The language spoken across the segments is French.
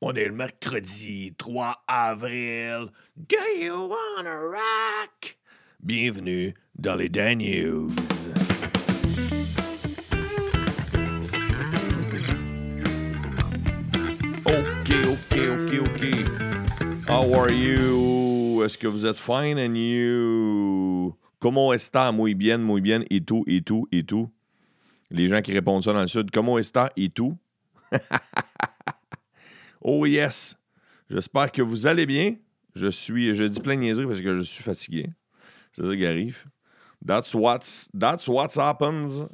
On est le mercredi 3 avril. Do you wanna rock? Bienvenue dans les Dan News. OK, OK, OK, OK. How are you? Est-ce que vous êtes fine and you? Comment está? Muy bien, muy bien. Et tout, et tout, et tout. Les gens qui répondent ça dans le sud. Comment está? Et tout. oh yes. J'espère que vous allez bien. Je suis, je dis plein de niaiseries parce que je suis fatigué. C'est ça qui arrive. That's what's, that's what's happens.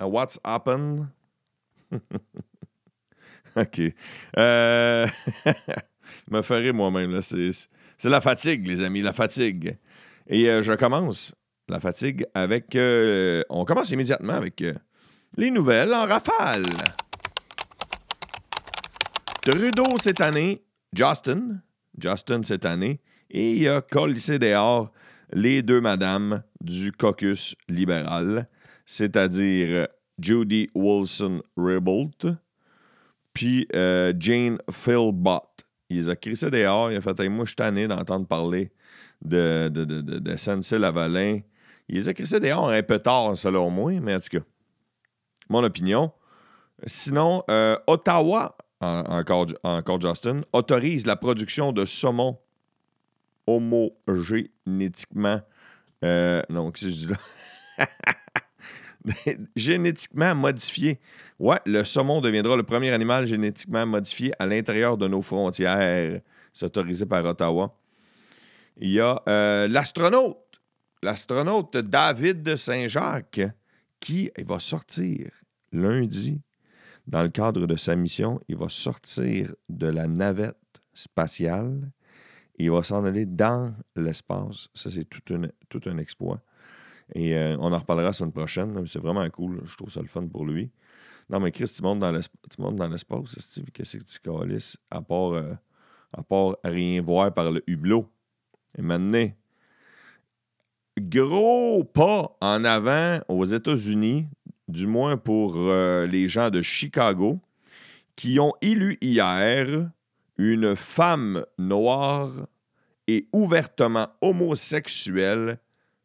Uh, what's happened. OK. Euh... me ferai moi-même. c'est la fatigue, les amis, la fatigue. Et euh, je commence la fatigue avec. euh, on commence immédiatement avec euh, les nouvelles en rafale. Trudeau cette année, Justin, Justin cette année, et il a collissé dehors les deux madames du caucus libéral, c'est-à-dire Judy Wilson-Raybould puis euh, Jane Philbott. Il les a crissés dehors. Il a fait Hey, Moi, je suis tanné d'entendre parler de, de, de, de, de SNC-Lavalin. Il les a crissés dehors un peu tard, selon moi, mais en tout cas, mon opinion. Sinon, euh, Ottawa, en- encore, encore Justin, autorise la production de saumon homogénétiquement. euh, non, qu'est-ce que je dis là? génétiquement modifié. Ouais, le saumon deviendra le premier animal génétiquement modifié à l'intérieur de nos frontières. C'est autorisé par Ottawa. Il y a euh, l'astronaute, l'astronaute David Saint-Jacques, qui va sortir lundi dans le cadre de sa mission. Il va sortir de la navette spatiale. Il va s'en aller dans l'espace. Ça, c'est tout, tout un exploit. Et euh, on en reparlera la semaine prochaine. C'est vraiment cool. Je trouve ça le fun pour lui. Non, mais Chris, tu montes dans l'espace. Qu'est-ce que tu calisses? À part, euh, à part rien voir par le hublot. Et maintenant, gros pas en avant aux États-Unis, du moins pour euh, les gens de Chicago, qui ont élu hier une femme noire et ouvertement homosexuelle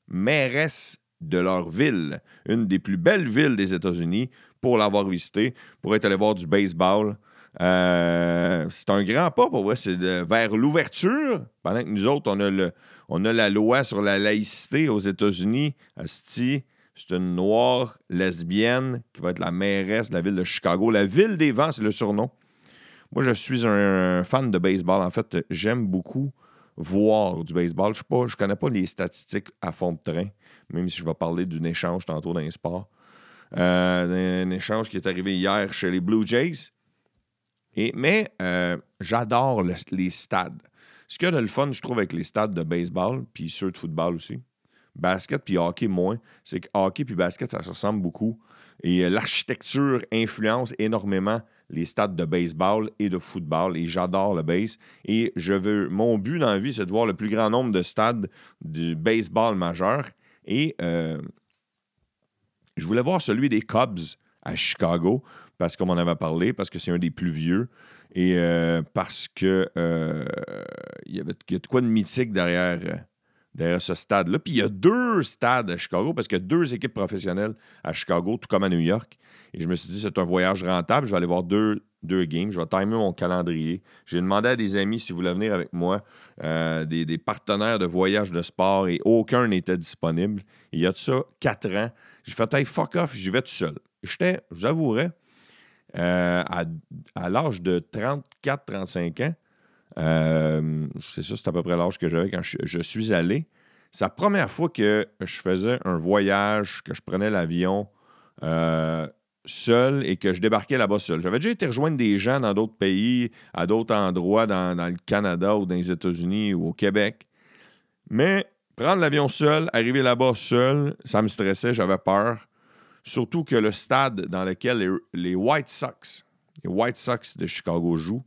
mairesse de leur ville, une des plus belles villes des États-Unis, pour l'avoir visité, pour être allé voir du baseball. Euh, c'est un grand pas, pour vrai. C'est vers l'ouverture, pendant que nous autres, on a, le, on a la loi sur la laïcité aux États-Unis. C'est une noire lesbienne qui va être la mairesse de la ville de Chicago. La ville des vents, c'est le surnom. Moi, je suis un fan de baseball. En fait, j'aime beaucoup voir du baseball. Je ne connais pas les statistiques à fond de train, même si je vais parler d'un échange tantôt dans les. Euh, un échange qui est arrivé hier chez les Blue Jays. Mais euh, j'adore le- les stades. Ce qu'il y a de le fun, je trouve, avec les stades de baseball, puis ceux de football aussi, basket puis hockey moins, c'est que hockey puis basket, ça se ressemble beaucoup. Et euh, l'architecture influence énormément les stades de baseball et de football. Et j'adore le base. Et je veux, mon but dans la vie, c'est de voir le plus grand nombre de stades du baseball majeur. Et euh, je voulais voir celui des Cubs à Chicago, parce qu'on m'en avait parlé, parce que c'est un des plus vieux. Et euh, parce que euh, il y avait il y a de quoi de mythique derrière, euh, derrière ce stade-là. Puis il y a deux stades à Chicago, parce qu'il y a deux équipes professionnelles à Chicago, tout comme à New York. Et je me suis dit, c'est un voyage rentable. Je vais aller voir deux, deux games. Je vais timer mon calendrier. J'ai demandé à des amis s'ils voulaient venir avec moi, des, des partenaires de voyage de sport, et aucun n'était disponible. Il y a de ça quatre ans. J'ai fait, hey, fuck off, j'y vais tout seul. J'étais, je vous avouerai, euh, à, l'âge de 34-35 ans, euh, c'est ça, c'est à peu près l'âge que j'avais quand je, suis allé. C'est la première fois que je faisais un voyage, que je prenais l'avion euh, seul et que je débarquais là-bas seul. J'avais déjà été rejoindre des gens dans d'autres pays, à d'autres endroits, dans le Canada ou dans les États-Unis ou au Québec. Mais prendre l'avion seul, arriver là-bas seul, ça me stressait, j'avais peur. Surtout que le stade dans lequel les, White Sox, les White Sox de Chicago jouent,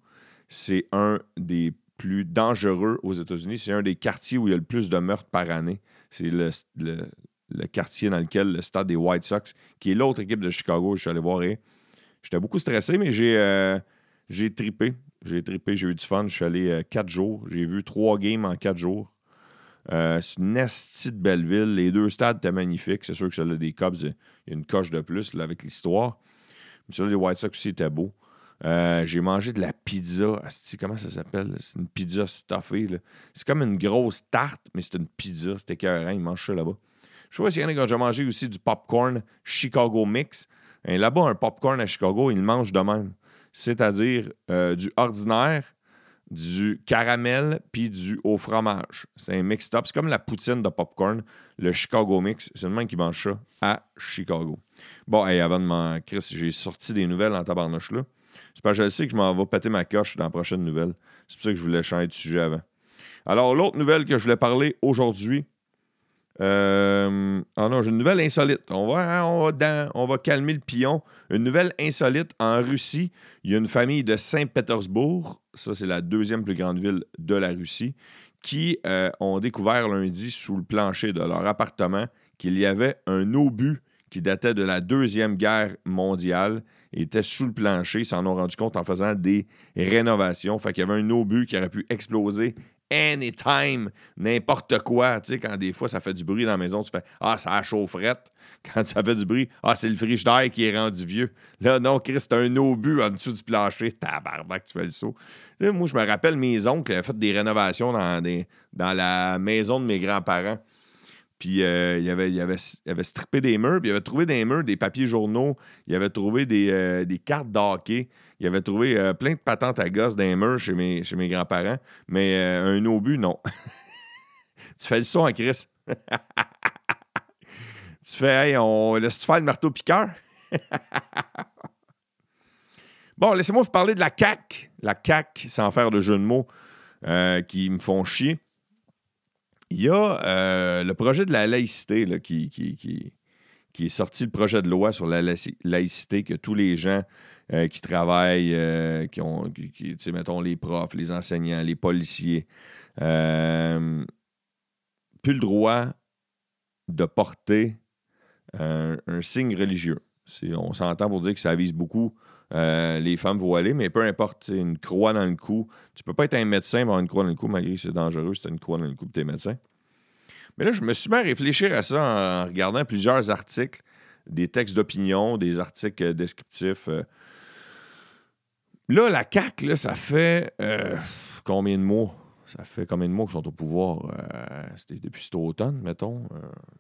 c'est un des plus dangereux aux États-Unis. C'est un des quartiers où il y a le plus de meurtres par année. C'est le, quartier dans lequel le stade des White Sox, qui est l'autre équipe de Chicago, je suis allé voir, est. J'étais beaucoup stressé, mais j'ai euh, tripé. J'ai tripé, j'ai eu du fun. Je suis allé euh, quatre jours. J'ai vu trois games en quatre jours. Euh, c'est une nasty de belle ville. Les deux stades étaient magnifiques. C'est sûr que celui des Cubs, il y a une coche de plus avec l'histoire. Mais celui des White Sox aussi était beau. Euh, j'ai mangé de la pizza. Asti, comment ça s'appelle? C'est une pizza stuffée. C'est comme une grosse tarte, mais c'est une pizza. C'était écœurant. Ils mangent ça là-bas. Je sais pas s'il y en a qui ont mangé aussi du popcorn Chicago Mix. Et là-bas, un popcorn à Chicago, ils le mangent de même. C'est-à-dire euh, du ordinaire, du caramel, puis du au fromage. C'est un mixed-up. C'est comme la poutine de popcorn, le Chicago Mix. C'est le même qui mange ça à Chicago. Bon, avant de m'en... Chris, j'ai sorti des nouvelles en tabarnouche là. C'est parce que je sais que je m'en vais péter ma coche dans la prochaine nouvelle. C'est pour ça que je voulais changer de sujet avant. Alors, l'autre nouvelle que je voulais parler aujourd'hui. Ah non, j'ai une nouvelle insolite. On va, hein, on, va calmer le pion. Une nouvelle insolite en Russie. Il y a une famille de Saint-Pétersbourg, ça c'est la deuxième plus grande ville de la Russie, qui euh, ont découvert lundi sous le plancher de leur appartement qu'il y avait un obus qui datait de la Deuxième Guerre mondiale et était sous le plancher. Ils s'en ont rendu compte en faisant des rénovations. Fait qu'il y avait un obus qui aurait pu exploser anytime, n'importe quoi. Tu sais, quand des fois ça fait du bruit dans la maison, tu fais Ah, ça a chaufferette. Quand ça fait du bruit, Ah, c'est le frigidaire qui est rendu vieux. Là, non, Chris, c'est un obus en dessous du plancher. Tabarnak, tu fais le saut. Moi, je me rappelle mes oncles avaient fait des rénovations dans, la maison de mes grands-parents. Puis euh, il, avait, il avait strippé des murs, puis il avait trouvé des murs des papiers journaux, il avait trouvé des, euh, des cartes d'hockey, il avait trouvé euh, plein de patentes à les murs chez mes, chez mes grands-parents, mais euh, un obus, non. tu fais le son à Chris. tu fais, hey, on laisse-tu faire le marteau-piqueur? bon, laissez-moi vous parler de la CAQ. La CAQ, sans faire de jeu de mots, euh, qui me font chier. Il y a le projet de la laïcité là, qui, qui, qui- qui est sorti, le projet de loi sur la laïci- laïcité, que tous les gens euh, qui travaillent, euh, qui ont, mettons, les profs, les enseignants, les policiers, euh, plus le droit de porter un, signe religieux. On s'entend pour dire que ça vise beaucoup euh, les femmes voilées, mais peu importe, une croix dans le cou. Tu peux pas être un médecin avoir une croix dans le cou, malgré que c'est dangereux si tu as une croix dans le cou tu es médecin. Mais là, je me suis mis à réfléchir à ça en regardant plusieurs articles, des textes d'opinion, des articles euh, descriptifs. euh. Là, la CAQ, là, ça fait euh, combien de mois? Ça fait combien de mois qu'ils sont au pouvoir? C'était depuis cet automne, mettons.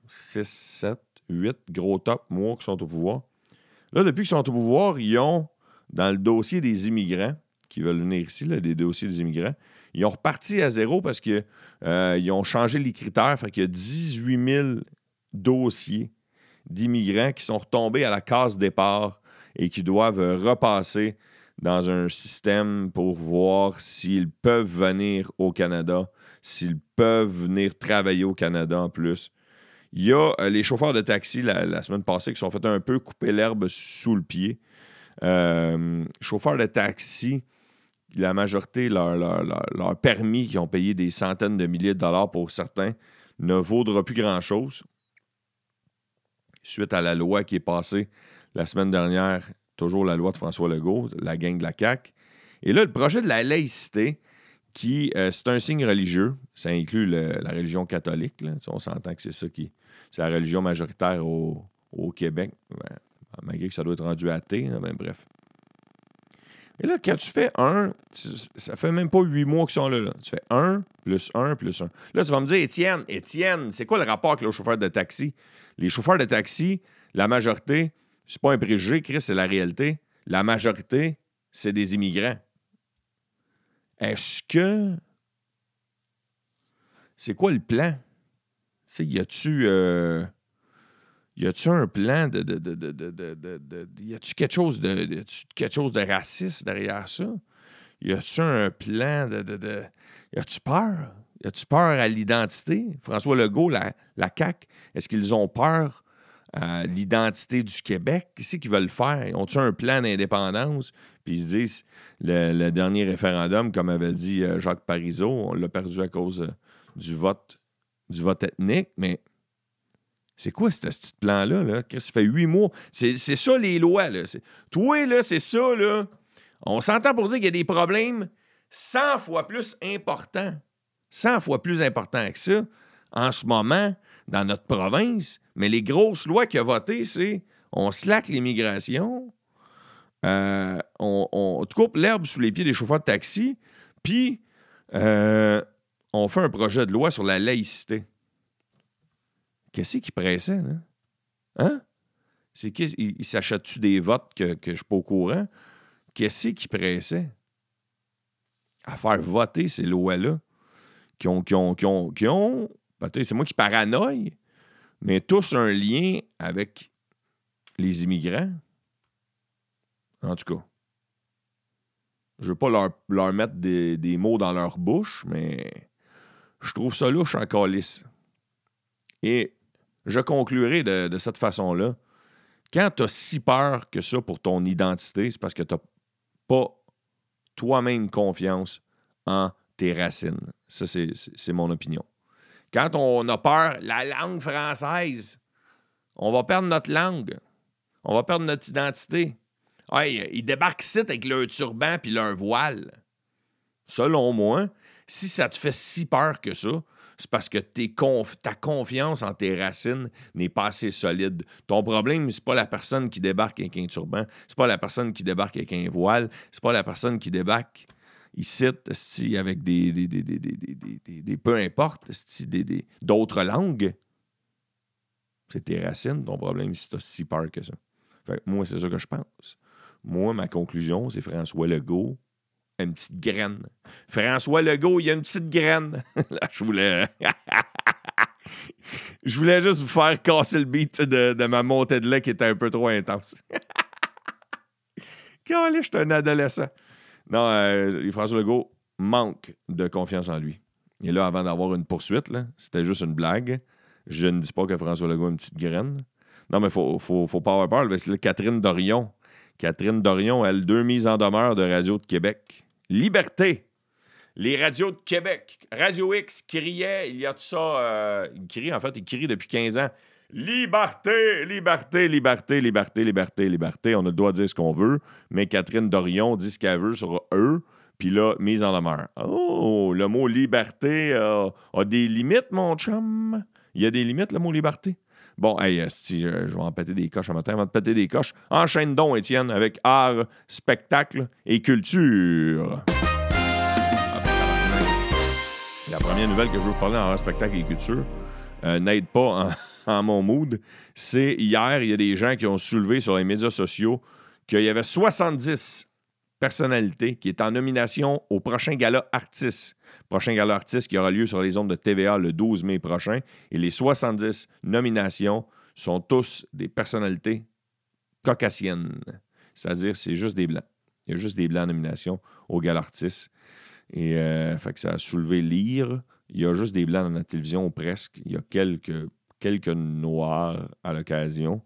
6, 7, 8 gros top mois qu'ils sont au pouvoir. Là, depuis qu'ils sont au pouvoir, ils ont, dans le dossier des immigrants qui veulent venir ici, là, des dossiers des immigrants, ils ont reparti à zéro parce qu'ils ont changé les critères. Fait qu'il y a 18 000 dossiers d'immigrants qui sont retombés à la case départ et qui doivent euh, repasser dans un système pour voir s'ils peuvent venir au Canada, s'ils peuvent venir travailler au Canada en plus. Il y a euh, les chauffeurs de taxi la, la semaine passée qui sont fait un peu couper l'herbe sous le pied. Euh, chauffeurs de taxi, la majorité, leur, permis qui ont payé des centaines de milliers de dollars pour certains, ne vaudra plus grand-chose. Suite à la loi qui est passée la semaine dernière, toujours la loi de François Legault, la gang de la CAQ. Et là, le projet de la laïcité, qui, euh, c'est un signe religieux, ça inclut la religion catholique. là. On s'entend que c'est ça qui. C'est la religion majoritaire au, Québec. Ouais, malgré que ça doit être rendu athée, là, ben, bref. Et là, quand tu fais un, ça fait même pas huit mois qu'ils sont là, là. Tu fais un, plus un, plus un. Là, tu vas me dire, Étienne, Étienne, c'est quoi le rapport avec les chauffeurs de taxi? Les chauffeurs de taxi, la majorité, c'est pas un préjugé, Chris, c'est la réalité. La majorité, c'est des immigrants. Est-ce que. C'est quoi le plan? Tu sais, y a-tu. euh, Y a-tu un plan de. de, de, de, de, y a-tu quelque chose de. quelque chose de raciste derrière ça? Y a-tu un plan de. de, y a-tu peur? Y a-tu peur à l'identité? François Legault, la, la CAQ, est-ce qu'ils ont peur à l'identité du Québec? Qu'est-ce qu'ils veulent faire? Ont-ils un plan d'indépendance? Puis ils se disent, le, le dernier référendum, comme avait dit euh, Jacques Parizeau, on l'a perdu à cause euh, du vote du vote ethnique, mais C'est quoi ce petit plan-là? Là? Ça fait huit mois. C'est ça les lois. Là. Toi, là, c'est ça. Là. On s'entend pour dire qu'il y a des problèmes 100 fois plus importants. 100 fois plus importants que ça en ce moment dans notre province. Mais les grosses lois qu'il a votées, c'est on slack l'immigration, euh, on, on, coupe l'herbe sous les pieds des chauffeurs de taxi, puis euh, on fait un projet de loi sur la laïcité. Qu'est-ce qui pressait, là? Hein? C'est qui? Il, s'achète-tu des votes que, que je suis pas au courant? Qu'est-ce qui pressait? À faire voter ces lois-là qui ont, qui ont, qui ont, qui ont c'est moi qui paranoïe, mais tous un lien avec les immigrants. En tout cas, je veux pas leur, leur mettre des, des, mots dans leur bouche, mais je trouve ça louche en calice. Et je conclurai de, cette façon-là. Quand tu as si peur que ça pour ton identité, c'est parce que tu n'as pas toi-même confiance en tes racines. Ça, c'est mon opinion. Quand on a peur, la langue française, on va perdre notre langue. On va perdre notre identité. Hey, ils débarquent ici avec leur turban puis leur voile. Selon moi, si ça te fait si peur que ça, c'est parce que ta confiance en tes racines n'est pas assez solide. Ton problème, c'est pas la personne qui débarque avec un turban, c'est pas la personne qui débarque avec un voile, c'est pas la personne qui débarque ici avec des, des, des, des, peu importe, d'autres langues. C'est tes racines, ton problème, si t'as si peur que ça. Fait moi, c'est ça que je pense. Moi, ma conclusion, c'est François Legault une petite graine. François Legault, il y a une petite graine. Là, je voulais. je voulais juste vous faire casser le beat de, ma montée de lait qui était un peu trop intense. Quand je suis un adolescent. Non, euh, François Legault manque de confiance en lui. Et là, avant d'avoir une poursuite, c'était juste une blague. Je ne dis pas que François Legault a une petite graine. Non, mais il faut, faut, faut, pas avoir peur. Catherine Dorion. Catherine Dorion, elle, deux mises en demeure de Radio de Québec. Liberté. Les radios de Québec. Radio X criait, il y a tout ça, euh, il crie, en fait, il crie depuis 15 ans. Liberté, liberté, liberté, liberté, liberté, liberté. On a le dire ce qu'on veut, mais Catherine Dorion dit ce qu'elle veut sur eux, puis là, mise en demeure. Oh, le mot liberté a des limites, mon chum. Il y a des limites, le mot liberté? Bon, hey, si, je vais en péter des coches un matin, avant de péter des coches. Enchaîne donc, Étienne, avec art, spectacle et culture. La première nouvelle que je veux vous parler en art, spectacle et culture euh, n'aide pas en, mon mood. C'est hier, il y a des gens qui ont soulevé sur les médias sociaux qu'il y avait 70 personnalités qui étaient en nomination au prochain gala artiste prochain gala artiste qui aura lieu sur les ondes de TVA le 12 mai prochain. Et les 70 nominations sont tous des personnalités caucasiennes. C'est-à-dire, c'est juste des blancs. Il y a juste des blancs en nomination au gala artiste. Et euh, fait que ça a soulevé l'ire. Il y a juste des blancs dans la télévision, presque. Il y a quelques noirs à l'occasion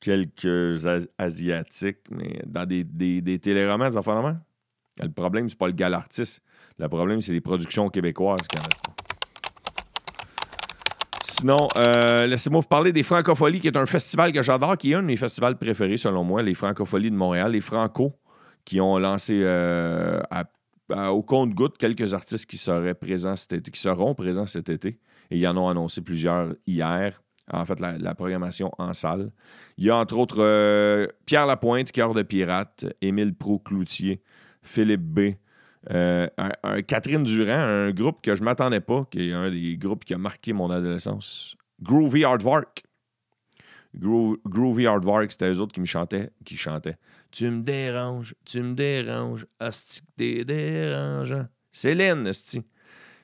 quelques asiatiques, mais dans des, des, des téléromans, Le problème, c'est pas le gala artiste. Le problème, c'est les productions québécoises Sinon, euh, laissez-moi vous parler des Francopholies, qui est un festival que j'adore, qui est un de mes festivals préférés, selon moi, les Francopholies de Montréal, les Franco, qui ont lancé euh, au compte-goutte quelques artistes qui seraient présents cet été, qui seront présents cet été. Et ils en ont annoncé plusieurs hier. En fait, la, programmation en salle. Il y a entre autres euh, Pierre Lapointe, Cœur de Pirate, Émile Pro-Cloutier, Philippe B., euh, Catherine Durand, un groupe que je ne m'attendais pas, qui est un des groupes qui a marqué mon adolescence. Groovy Hardvark. Groovy Hardvark, c'était eux autres qui me chantaient, qui chantaient. Tu me déranges, tu me déranges, asti t'es dérangeant. Céline, asti.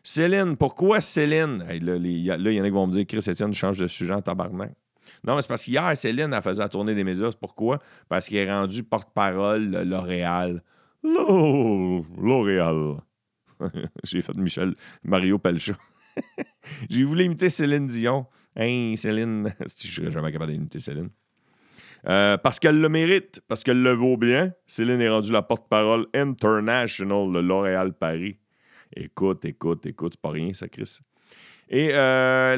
Céline, pourquoi Céline? là, il y, en a qui vont me dire, Chris Etienne change de sujet en tabarnak. Non, mais c'est parce qu'hier, Céline, elle faisait la tournée des médias. Pourquoi? Parce qu'elle est rendue porte-parole L'Oréal. L'Oréal. J'ai fait Michel Mario Pelcha. J'ai voulu imiter Céline Dion. Hein, Céline. Je serais jamais capable d'imiter Céline. Euh, parce qu'elle le mérite, parce qu'elle le vaut bien. Céline est rendue la porte-parole international de L'Oréal Paris. Écoute, écoute, écoute, c'est pas rien, ça, Chris. Et euh,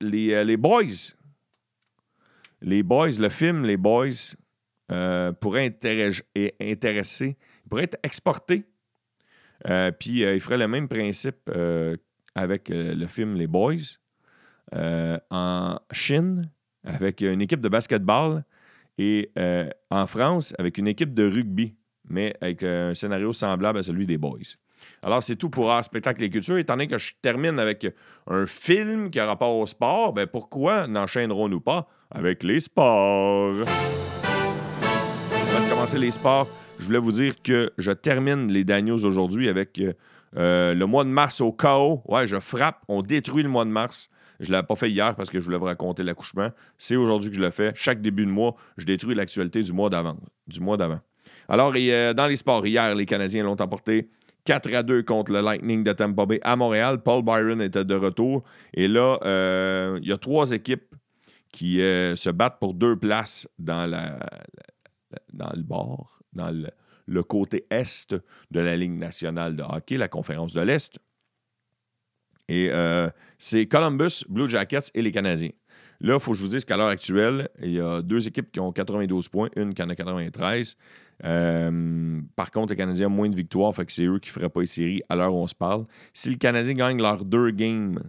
les, euh, les, Boys, les Boys, le film Les Boys, euh, pourrait intéresser, pourrait être exporté. Puis il ferait le même principe avec le film Les Boys en Chine avec une équipe de basketball et en France avec une équipe de rugby, mais avec un scénario semblable à celui des Boys. Alors, c'est tout pour Art, Spectacle et Culture. Étant donné que je termine avec un film qui a rapport au sport, ben pourquoi n'enchaînerons-nous pas avec les sports? Avant de commencer les sports, je voulais vous dire que je termine les Daniels aujourd'hui avec euh, le mois de mars au chaos. Ouais, je frappe, on détruit le mois de mars. Je ne l'avais pas fait hier parce que je voulais vous raconter l'accouchement. C'est aujourd'hui que je le fais. Chaque début de mois, je détruis l'actualité du mois d'avant. Du mois d'avant. Alors, euh, dans les sports, hier, les Canadiens l'ont emporté 4 à 2 contre le Lightning de Tampa Bay à Montréal. Paul Byron était de retour. Et là, euh, il y a trois équipes qui euh, se battent pour deux places dans, le bord, dans le, côté est de la Ligue nationale de hockey, la conférence de l'Est. Et euh, c'est Columbus, Blue Jackets et les Canadiens. Là, il faut que je vous dise qu'à l'heure actuelle, il y a deux équipes qui ont 92 points, une qui en a 93. Euh, par contre, les Canadiens ont moins de victoires, c'est eux qui ne feraient pas les séries à l'heure où on se parle. Si le Canadien gagne leurs deux games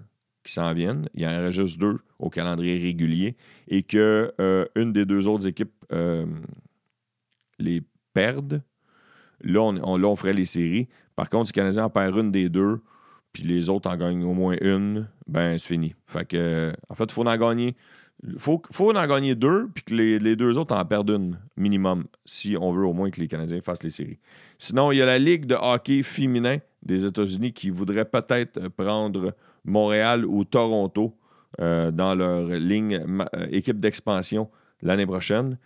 qui s'en viennent, il y en aurait juste deux au calendrier régulier, et que euh, une des deux autres équipes euh, les perdent, là on, ferait les séries. Par contre, si le Canadien en perd une des deux, puis les autres en gagnent au moins une, ben c'est fini. Fait que, en fait, il faut en gagner faut, faut, en gagner deux, puis que les, deux autres en perdent une minimum, si on veut au moins que les Canadiens fassent les séries. Sinon, il y a la Ligue de hockey féminin des États-Unis qui voudrait peut-être prendre Montréal ou Toronto euh, dans leur ligne euh, équipe d'expansion l'année prochaine.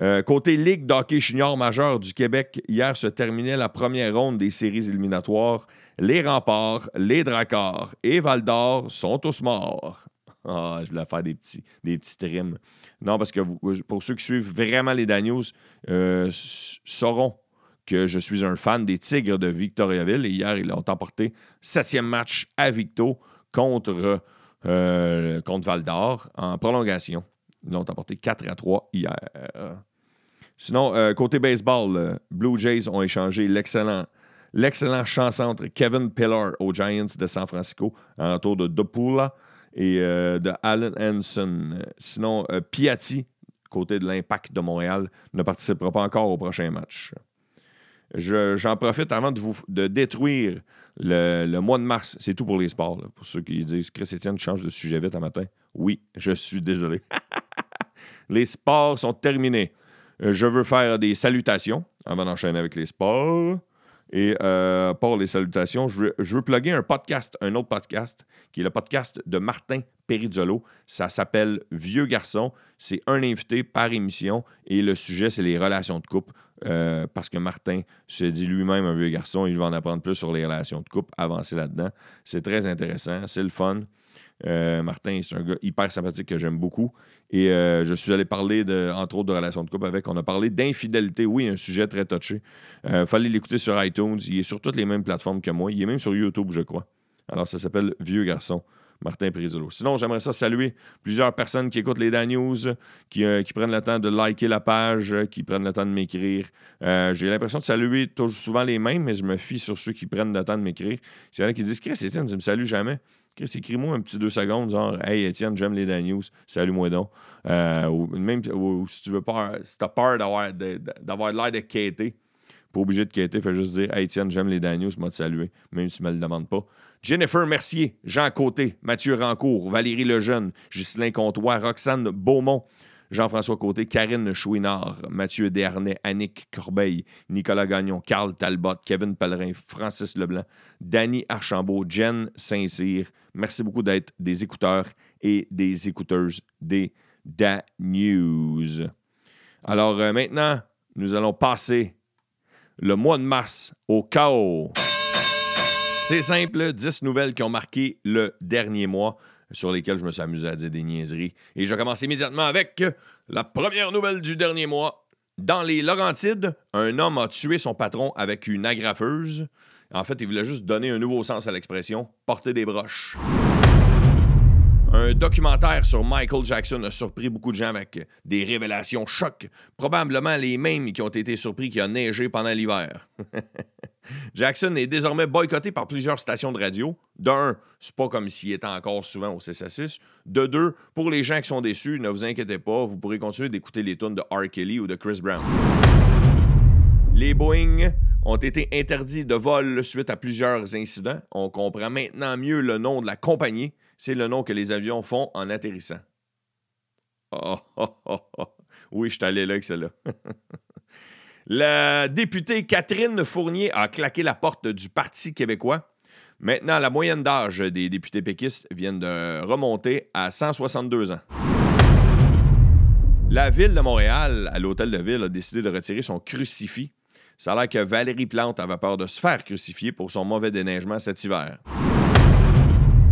Euh, côté Ligue d'hockey junior majeur du Québec, hier se terminait la première ronde des séries éliminatoires. Les remparts, les Dracars et Val d'Or sont tous morts. Ah, je voulais faire des petits, des petits trims. Non, parce que pour ceux qui suivent vraiment les Daniels, euh, sauront que je suis un fan des Tigres de Victoriaville. Et hier, ils ont emporté septième match à Victo contre, euh, contre Val d'Or en prolongation. Ils l'ont emporté 4 à 3 hier. Sinon, euh, côté baseball, Blue Jays ont échangé l'excellent l'excellent chancentre Kevin Pillar aux Giants de San Francisco en retour de Dopula et euh, de Allen Hanson. Sinon, euh, Piatti, côté de l'Impact de Montréal, ne participera pas encore au prochain match. J'en profite avant de vous détruire le, mois de mars. C'est tout pour les sports. pour ceux qui disent Chris Etienne change de sujet vite un matin. Oui, je suis désolé. les sports sont terminés. Euh, je veux faire des salutations avant d'enchaîner avec les sports. Et euh, pour les salutations, je veux, je plugger un podcast, un autre podcast, qui est le podcast de Martin Perizzolo. Ça s'appelle Vieux garçon. C'est un invité par émission et le sujet, c'est les relations de couple. Euh, parce que Martin se dit lui-même un vieux garçon, il va en apprendre plus sur les relations de couple, avancer là-dedans. C'est très intéressant, c'est le fun. Euh, Martin, c'est un gars hyper sympathique que j'aime beaucoup. Et euh, je suis allé parler, entre autres, de relations de couple avec. On a parlé d'infidélité. Oui, un sujet très touché. Euh, fallait l'écouter sur iTunes. Il est sur toutes les mêmes plateformes que moi. Il est même sur YouTube, je crois. Alors, ça s'appelle Vieux garçon. Martin Prisolo. Sinon, j'aimerais ça saluer plusieurs personnes qui écoutent les Dan News, qui, qui, prennent le temps de liker la page, qui prennent le temps de m'écrire. J'ai l'impression de saluer souvent les mêmes, mais je me fie sur ceux qui prennent le temps de m'écrire. C'est y en qui disent Chris, Étienne, tu me salues jamais. Écris-moi un petit deux secondes, genre Hey Étienne, j'aime les Dan News, salut-moi donc. Euh, ou même si tu veux pas, si t'as peur d'avoir, l'air de quêter, pas obligé de quêter, fais juste dire Hey Étienne, j'aime les Dan News, moi te saluer, même si tu me le demandes pas. Jennifer Mercier, Jean Côté, Mathieu Rancourt, Valérie Lejeune, Ghislain Comtois, Roxane Beaumont, Jean-François Côté, Karine Chouinard, Mathieu Dernay, Annick Corbeil, Nicolas Gagnon, Carl Talbot, Kevin Pellerin, Francis Leblanc, Danny Archambault, Jen Saint-Cyr. Merci beaucoup d'être des écouteurs et des écouteuses des Da News. Alors euh, maintenant, nous allons passer le mois de mars au chaos. C'est simple, 10 nouvelles qui ont marqué le dernier mois sur lesquels je me suis amusé à dire des niaiseries. Et je commence immédiatement avec la première nouvelle du dernier mois. Dans les Laurentides, un homme a tué son patron avec une agrafeuse. En fait, il voulait juste donner un nouveau sens à l'expression porter des broches. Un documentaire sur Michael Jackson a surpris beaucoup de gens avec des révélations chocs, probablement les mêmes qui ont été surpris qu'il a neigé pendant l'hiver. Jackson est désormais boycotté par plusieurs stations de radio. D'un, c'est pas comme s'il était encore souvent au CSA6. De deux, pour les gens qui sont déçus, ne vous inquiétez pas, vous pourrez continuer d'écouter les tunes de R. Kelly ou de Chris Brown. Les Boeing ont été interdits de vol suite à plusieurs incidents. On comprend maintenant mieux le nom de la compagnie. C'est le nom que les avions font en atterrissant. Oui, je suis là avec celle-là. la députée Catherine Fournier a claqué la porte du Parti québécois. Maintenant, la moyenne d'âge des députés péquistes vient de remonter à 162 ans. La ville de Montréal, à l'hôtel de ville, a décidé de retirer son crucifix ça a l'air que Valérie Plante avait peur de se faire crucifier pour son mauvais déneigement cet hiver.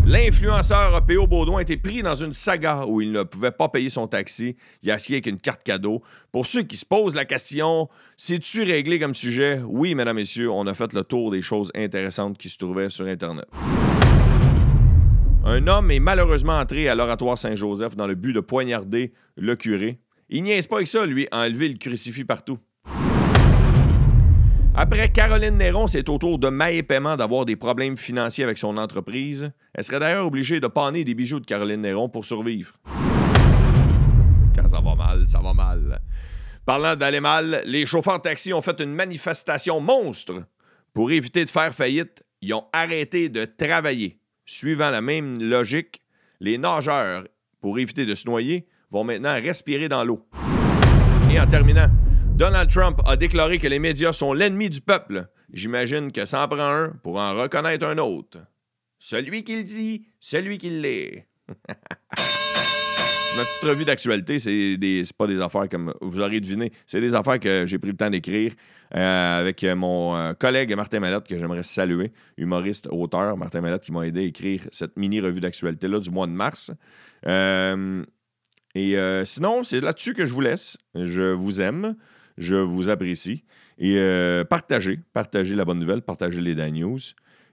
L'influenceur P.O. Baudouin a été pris dans une saga où il ne pouvait pas payer son taxi. Il a signé avec une carte cadeau. Pour ceux qui se posent la question, c'est-tu réglé comme sujet? Oui, mesdames, messieurs, on a fait le tour des choses intéressantes qui se trouvaient sur Internet. Un homme est malheureusement entré à l'oratoire Saint-Joseph dans le but de poignarder le curé. Il niaise pas avec ça, lui, enlever le crucifix partout. Après Caroline Néron, c'est au tour de Maë Paiement d'avoir des problèmes financiers avec son entreprise. Elle serait d'ailleurs obligée de panner des bijoux de Caroline Néron pour survivre. Quand ça va mal, ça va mal. Parlant d'aller mal, les chauffeurs de taxi ont fait une manifestation monstre. Pour éviter de faire faillite, ils ont arrêté de travailler. Suivant la même logique, les nageurs, pour éviter de se noyer, vont maintenant respirer dans l'eau. Et en terminant, Donald Trump a déclaré que les médias sont l'ennemi du peuple. J'imagine que ça en prend un pour en reconnaître un autre. Celui qui le dit, celui qui l'est. Ma petite revue d'actualité, c'est des, pas des affaires comme vous aurez deviné, c'est des affaires que j'ai pris le temps d'écrire euh, avec mon euh, collègue Martin Mallette que j'aimerais saluer, humoriste, auteur, Martin Mallette qui m'a aidé à écrire cette mini revue d'actualité-là du mois de mars. Euh, et sinon, c'est là-dessus que je vous laisse. Je vous aime. Je vous apprécie. Et euh, partagez, partagez la bonne nouvelle, partagez les Dan News.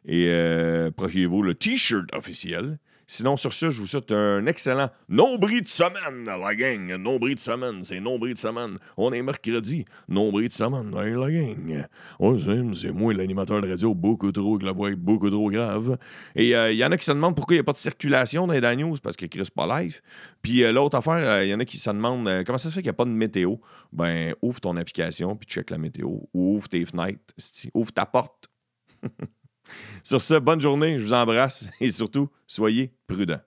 Et euh, procurez-vous le T-shirt officiel. Sinon, sur ce, je vous souhaite un excellent nombril de semaine, la gang. Nombril de semaine, c'est nombril de semaine. On est mercredi, nombril de semaine, la gang. c'est moi l'animateur de radio, beaucoup trop, que la voix est beaucoup trop grave. Et il euh, y en a qui se demandent pourquoi il n'y a pas de circulation dans les News, parce que Chris pas live. Puis euh, l'autre affaire, il euh, y en a qui se demandent comment ça se fait qu'il n'y a pas de météo? Ben, ouvre ton application, puis check la météo. Ouvre tes fenêtres, ouvre ta porte. Sur ce, bonne journée, je vous embrasse et surtout, soyez prudents.